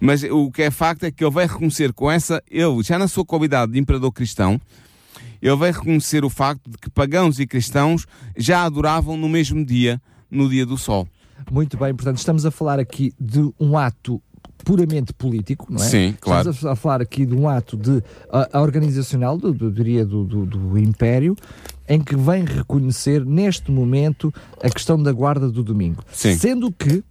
Mas o que é facto é que ele vai reconhecer com essa, ele já na sua qualidade de imperador cristão, ele vai reconhecer o facto de que pagãos e cristãos já adoravam no mesmo dia, no dia do sol. Muito bem, portanto, estamos a falar aqui de um ato puramente político, não é? Sim, claro. Estamos a falar aqui de um ato de, a, organizacional, do, do, diria, do, do, do Império, em que vem reconhecer neste momento a questão da guarda do domingo. Sim. Sendo que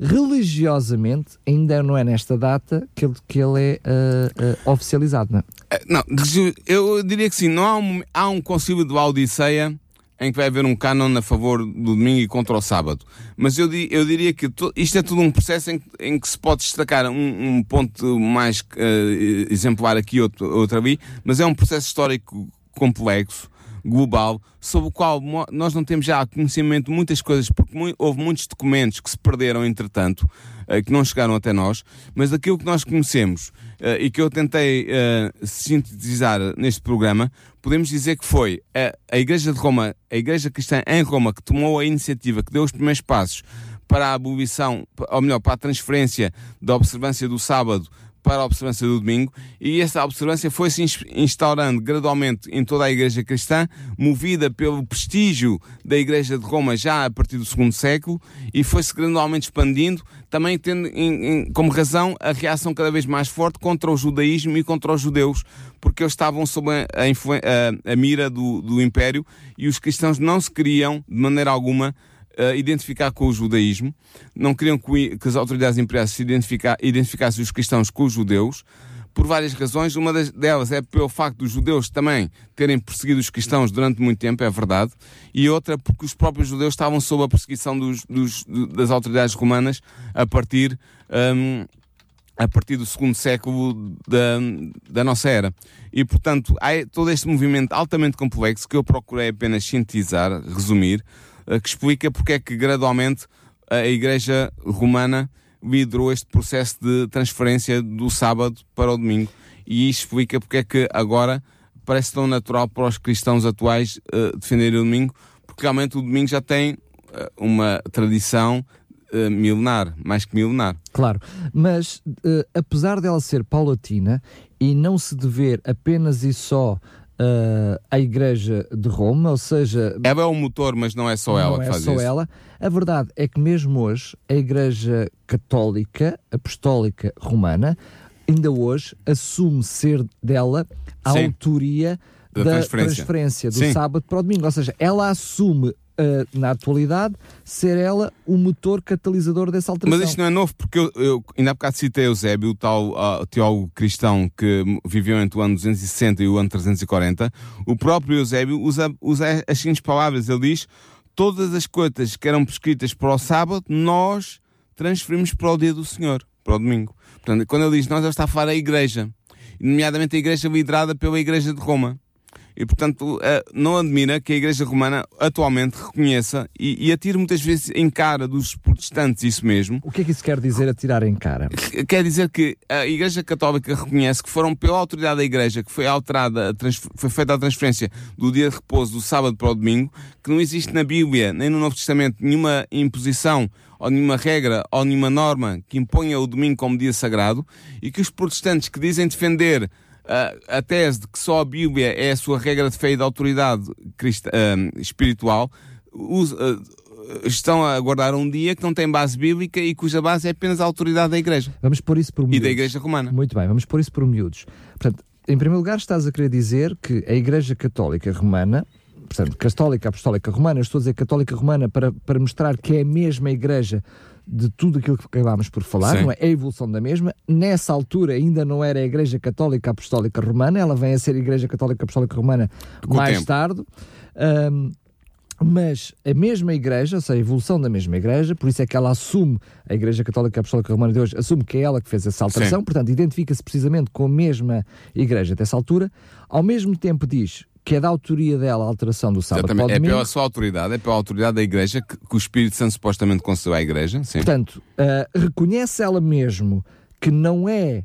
religiosamente ainda não é nesta data que ele, que ele é uh, uh, oficializado, não é? Eh, não, eu diria que sim. Não há um, há um concílio de Laodiceia em que vai haver um cânon a favor do domingo e contra o sábado. Mas eu, eu diria que to, isto é tudo um processo em, em que se pode destacar um, um ponto mais uh, exemplar aqui, outro, outro ali, mas é um processo histórico complexo global, sobre o qual nós não temos já conhecimento de muitas coisas, porque houve muitos documentos que se perderam, entretanto, eh, que não chegaram até nós, mas daquilo que nós conhecemos eh, e que eu tentei eh, sintetizar neste programa, podemos dizer que foi a, Igreja de Roma, a Igreja Cristã em Roma, que tomou a iniciativa, que deu os primeiros passos para a abolição, ou melhor, para a transferência da observância do sábado para a observância do domingo. E essa observância foi-se instaurando gradualmente em toda a Igreja Cristã, movida pelo prestígio da Igreja de Roma já a partir do segundo século e foi-se gradualmente expandindo, também tendo em, em, como razão a reação cada vez mais forte contra o judaísmo e contra os judeus, porque eles estavam sob a, a, a mira do, do Império e os cristãos não se queriam, de maneira alguma, uh, identificar com o judaísmo, não queriam que, que as autoridades imperiais se identificassem os cristãos com os judeus, por várias razões. Uma delas é pelo facto dos judeus também terem perseguido os cristãos durante muito tempo, é verdade, e outra porque os próprios judeus estavam sob a perseguição dos, dos, das autoridades romanas a partir. Um, a partir do segundo século da, da nossa era. E, portanto, há todo este movimento altamente complexo que eu procurei apenas sintetizar, resumir, que explica porque é que gradualmente a Igreja Romana liderou este processo de transferência do sábado para o domingo. E isso explica porque é que agora parece tão natural para os cristãos atuais uh, defenderem o domingo, porque realmente o domingo já tem uh, uma tradição uh, milenar, mais que milenar. Claro, mas apesar dela ser paulatina e não se dever apenas e só uh, a Igreja de Roma, ou seja. Ela é o motor, mas não é só ela não que é faz só isso. ela. A verdade é que mesmo hoje a Igreja Católica Apostólica Romana ainda hoje assume ser dela a Sim. autoria da, da transferência. transferência, do Sim. sábado para o domingo. Ou seja, ela assume na atualidade, ser ela o motor catalisador dessa alteração. Mas isto não é novo, porque eu, eu ainda há bocado citei Eusébio, o tal uh, teólogo cristão que viveu entre o ano 260 e o ano 340. O próprio Eusébio usa, usa as seguintes palavras: ele diz, todas as coisas que eram prescritas para o sábado, nós transferimos para o dia do Senhor, para o domingo. Portanto, quando ele diz nós, ele está a falar a igreja, nomeadamente a igreja liderada pela Igreja de Roma. E, portanto, eh, não admira que a Igreja Romana atualmente reconheça e, e atire muitas vezes em cara dos protestantes isso mesmo. O que é que isso quer dizer atirar em cara? Quer dizer que a Igreja Católica reconhece que foram pela autoridade da Igreja que foi alterada, foi feita a transferência do dia de repouso do sábado para o domingo, que não existe na Bíblia nem no Novo Testamento nenhuma imposição ou nenhuma regra ou nenhuma norma que imponha o domingo como dia sagrado e que os protestantes que dizem defender a, a tese de que só a Bíblia é a sua regra de fé e de autoridade cristã, uh, espiritual, uh, estão a guardar um dia que não tem base bíblica e cuja base é apenas a autoridade da Igreja. Vamos pôr isso por miúdos. E da Igreja Romana. Muito bem, vamos pôr isso por miúdos. Portanto, em primeiro lugar, estás a querer dizer que a Igreja Católica Romana, portanto, Católica Apostólica Romana, estou a dizer Católica Romana para, para mostrar que é a mesma Igreja de tudo aquilo que acabámos por falar, Sim. não é? A evolução da mesma. Nessa altura ainda não era a Igreja Católica Apostólica Romana, ela vem a ser a Igreja Católica Apostólica Romana Com mais tarde. Um, mas a mesma igreja, ou seja, a evolução da mesma igreja, por isso é que ela assume, a Igreja Católica Apostólica Romana de hoje, assume que é ela que fez essa alteração, Sim. portanto, identifica-se precisamente com a mesma igreja dessa altura, ao mesmo tempo diz que é da autoria dela a alteração do sábado Exatamente. É pela sua autoridade, é pela autoridade da Igreja que, que o Espírito Santo supostamente concedeu à Igreja. Sim. Portanto, ah, reconhece ela mesmo que não é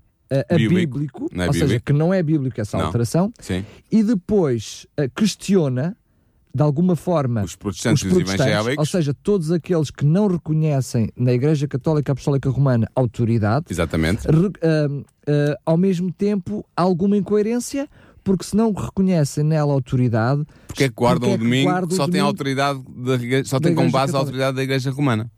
a Bíblico. bíblico, Não é ou seja, bíblico. que não é bíblico essa Não. alteração, Sim. e depois ah, questiona, de alguma forma, Os protestantes os protestantes, ou seja, todos aqueles que não reconhecem na Igreja Católica Apostólica Romana autoridade, Exatamente. re- ah, ah, ao mesmo tempo alguma incoerência, porque se não reconhecem nela autoridade, Porque é que guardam porque é o domingo, guardam o só tem autoridade da só tem como base a autoridade da Igreja Romana.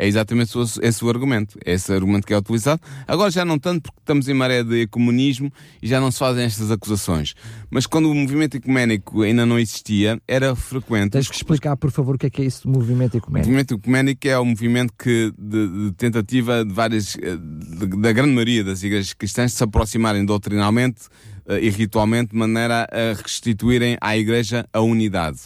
É exatamente o- esse o argumento. É esse argumento que é utilizado. Agora já não tanto porque estamos em maré de ecumenismo e já não se fazem estas acusações. Mas quando o movimento ecuménico ainda não existia, era frequente. tens que explicar, por favor, o que é que é isso do movimento O ecuménico. movimento ecuménico é o movimento que, de, de tentativa de várias, eh, de- da grande maioria das igrejas cristãs de se aproximarem doutrinalmente e ritualmente de maneira a restituírem à igreja a unidade.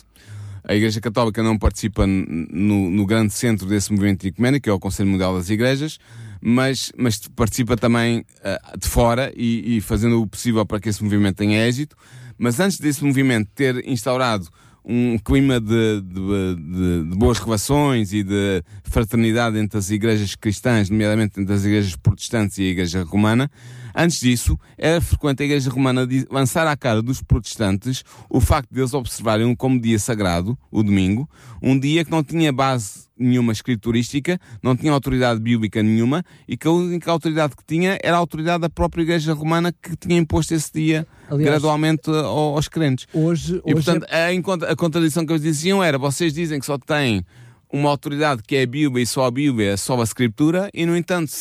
A Igreja Católica não participa no, no grande centro desse movimento ecuménico, que é o Conselho Mundial das Igrejas, mas, mas participa também eh, de fora e, e fazendo o possível para que esse movimento tenha êxito. Mas antes desse movimento ter instaurado um clima de, de- de- de boas relações e de fraternidade entre as igrejas cristãs, nomeadamente entre as igrejas protestantes e a Igreja Romana, antes disso, era frequente a Igreja Romana lançar à cara dos protestantes o facto de eles observarem como dia sagrado, o domingo, um dia que não tinha base nenhuma escriturística, não tinha autoridade bíblica nenhuma e que a única autoridade que tinha era a autoridade da própria Igreja Romana que tinha imposto esse dia Aliás, gradualmente ao- aos crentes. Hoje, E hoje portanto, é... a, a contradição que eles diziam era: vocês dizem que só têm uma autoridade que é a Bíblia e só a Bíblia, é só a Escritura, e no entanto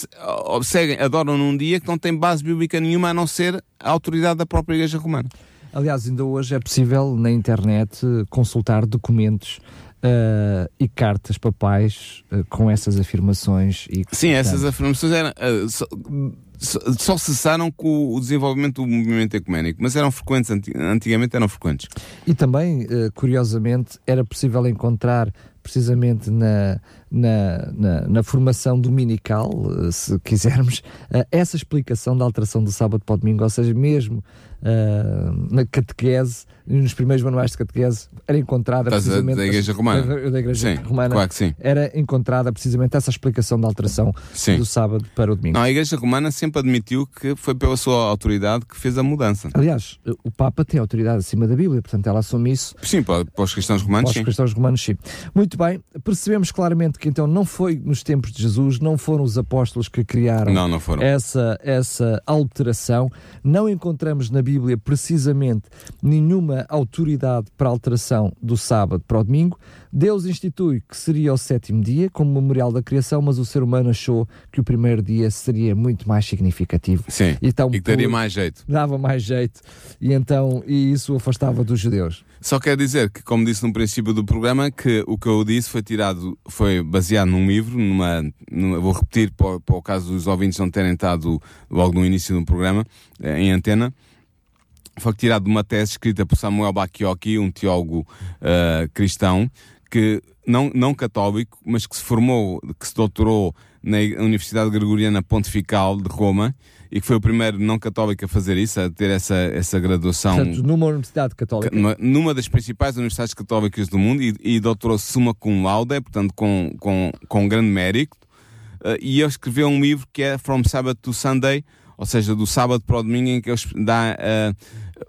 seguem, adoram num dia que não tem base bíblica nenhuma a não ser a autoridade da própria Igreja Romana. Aliás, ainda hoje é possível na internet consultar documentos eh, e cartas papais eh, com essas afirmações. E, Sim, essas portanto, afirmações eram, ah, só, só- cessaram com o desenvolvimento do movimento ecuménico, mas eram frequentes, anti- antigamente eram frequentes. E também, curiosamente, era possível encontrar precisamente na, na, na, na formação dominical, eh, se quisermos, [laughs] eh, essa explicação da alteração do sábado para o domingo, ou seja, mesmo eh, na catequese, nos primeiros manuais de catequese, era encontrada Estás a- precisamente... da Igreja Romana? Da, da Igreja Sim, Romana. claro que sim. Era encontrada precisamente essa explicação da alteração Sim. do sábado para o domingo. Não, a Igreja Romana sempre admitiu que foi pela sua autoridade que fez a mudança. Aliás, o Papa tem autoridade acima da Bíblia, portanto ela assume isso Sim, para, para os cristãos romanos, Para os cristãos romanos, sim. Muito bem, percebemos claramente que então não foi nos tempos de Jesus, não foram os apóstolos que criaram Não, não essa, essa alteração. Não encontramos na Bíblia precisamente nenhuma autoridade para a alteração do sábado para o domingo. Deus institui que seria o sétimo dia, como memorial da criação, mas o ser humano achou que o primeiro dia seria muito mais significativo. Sim. Então, e que daria mais jeito. Dava mais jeito e então e isso afastava dos judeus. Só quer dizer que, como disse no princípio do programa, que o que eu disse foi tirado, foi baseado num livro, numa, numa- vou repetir para, o- para o caso dos ouvintes não terem estado logo no início do programa, eh, em antena, foi tirado de uma tese escrita por Samuel Bacchiocchi, um teólogo eh, cristão, que não, não católico, mas que se formou, que se doutorou na Universidade Gregoriana Pontifical de Roma, e que foi o primeiro não católico a fazer isso, a ter essa, essa graduação Portanto, numa universidade católica. numa, numa das principais universidades católicas do mundo e, e doutorou-se summa cum laude, portanto com, com, com grande mérito, eh, e ele escreveu um livro que é From Sabbath to Sunday, ou seja, do sábado para o domingo, em que ele dá, eh,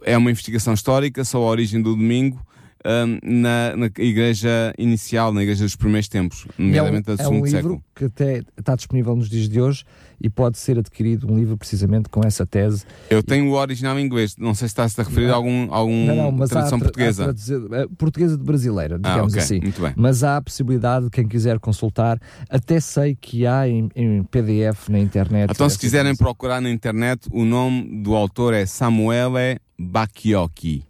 é uma investigação histórica sobre a origem do domingo eh, na, na igreja inicial, na igreja dos primeiros tempos, E é um, nomeadamente do é um livro século. que até está disponível nos dias de hoje e pode ser adquirido um livro precisamente com essa tese. Eu tenho o original em inglês, não sei se está-se a referir a algum, algum não, não, há, tradução tra- há portuguesa. traduzir- eh, portuguesa de brasileira, Ah, digamos ok, assim. muito bem. Mas há a possibilidade de quem quiser consultar. Até sei que há em, em PDF na internet. Então, se quiserem informação. procurar na internet, o nome do autor é Samuele Bacchiocchi.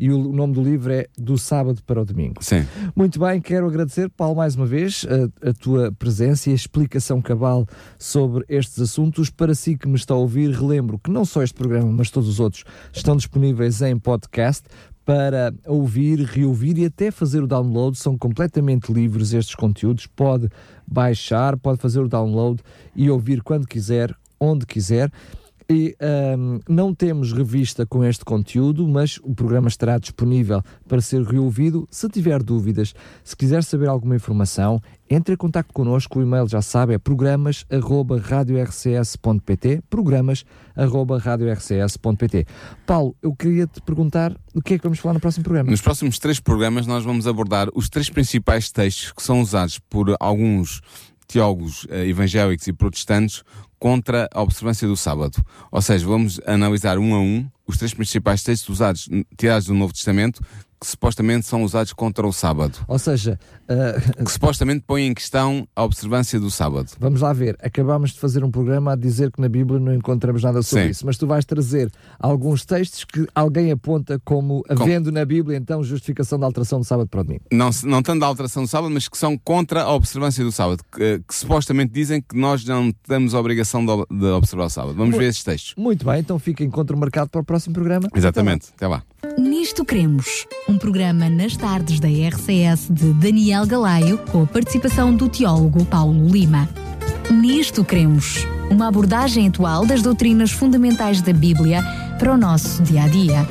E o nome do livro é Do Sábado para o Domingo. Sim. Muito bem, quero agradecer, Paulo, mais uma vez a, a tua presença e a explicação cabal sobre estes assuntos. Para si que me está a ouvir, relembro que não só este programa, mas todos os outros estão disponíveis em podcast. para ouvir, reouvir e até fazer o download. São completamente livres estes conteúdos. Pode baixar, pode fazer o download e ouvir quando quiser, onde quiser. E um, não temos revista com este conteúdo, mas o programa estará disponível para ser reouvido. Se tiver dúvidas, se quiser saber alguma informação, entre em contato connosco. O e-mail já sabe é programas.radiorcs.pt programas.radiorcs.pt Paulo, eu queria te perguntar o que é que vamos falar no próximo programa. Nos próximos três programas nós vamos abordar os três principais textos que são usados por alguns teólogos uh, evangélicos e protestantes contra a observância do sábado. Ou seja, vamos analisar um a um os três principais textos usados, tirados do Novo Testamento, que supostamente são usados contra o sábado. Ou seja, uh... que supostamente põem em questão a observância do sábado. Vamos lá ver. Acabámos de fazer um programa a dizer que na Bíblia não encontramos nada sobre Sim. isso, mas tu vais trazer alguns textos que alguém aponta como havendo Com... na Bíblia então justificação da alteração do sábado para o domingo. Não, não tanto da alteração do sábado, mas que são contra a observância do sábado, que, que supostamente dizem que nós não temos a obrigação de, de observar o sábado. Vamos muito, ver esses textos. Muito bem, então fica encontro marcado para o próximo programa. Exatamente. Até lá. Até lá. Nisto Cremos, um programa nas tardes da RCS de Daniel Galaio, com a participação do teólogo Paulo Lima. Nisto Cremos, uma abordagem atual das doutrinas fundamentais da Bíblia para o nosso dia a dia.